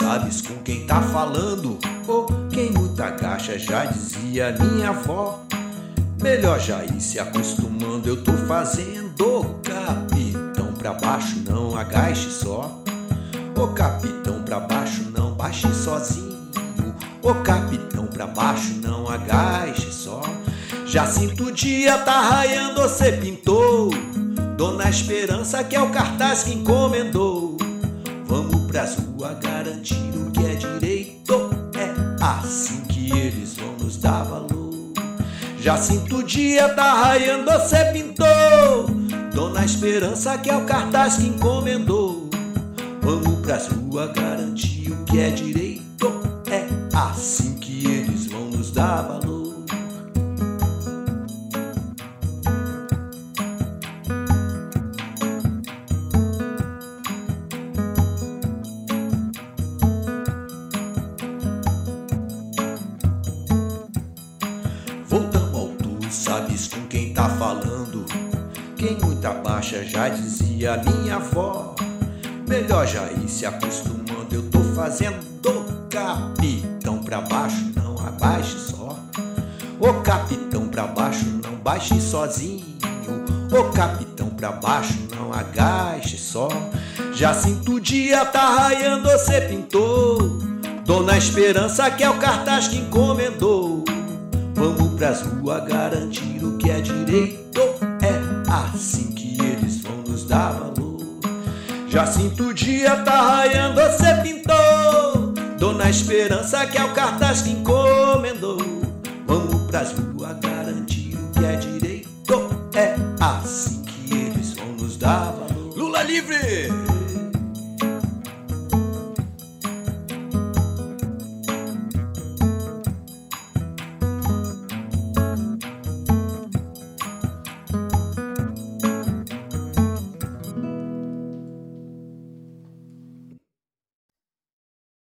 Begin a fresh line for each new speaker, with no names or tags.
sabes com quem tá falando. Ou oh, quem muito agacha, já dizia minha avó. Melhor já ir se acostumando, eu tô fazendo. Capitão pra baixo, não agache só. Ô capitão pra baixo, não baixe sozinho. Ô capitão pra baixo, não agache só. Já sinto o dia tá raiando, você pintou. Dona Esperança que é o cartaz que encomendou. Eles vão nos dar valor. Já sinto o dia tá raiando, você pintou. Dona Esperança que é o cartaz que encomendou. Vamos pras ruas garantir o que é direito. É assim que eles vão nos dar valor. Tá falando. Quem muita baixa já dizia minha avó. Melhor já ir se acostumando, eu tô fazendo capitão pra baixo, não abaixe só. O capitão pra baixo, não baixe sozinho. O capitão pra baixo, não agache só. Já sinto o dia tá raiando, você pintou. Dona Esperança que é o cartaz que encomendou. Vamos pras ruas garantir o que é direito. É assim que eles vão nos dar valor. Já sinto o dia tá raiando, você pintou. Dou na esperança que é o cartaz que encomendou. Vamos pras ruas garantir o que é direito. É assim que eles vão nos dar valor. Lula livre!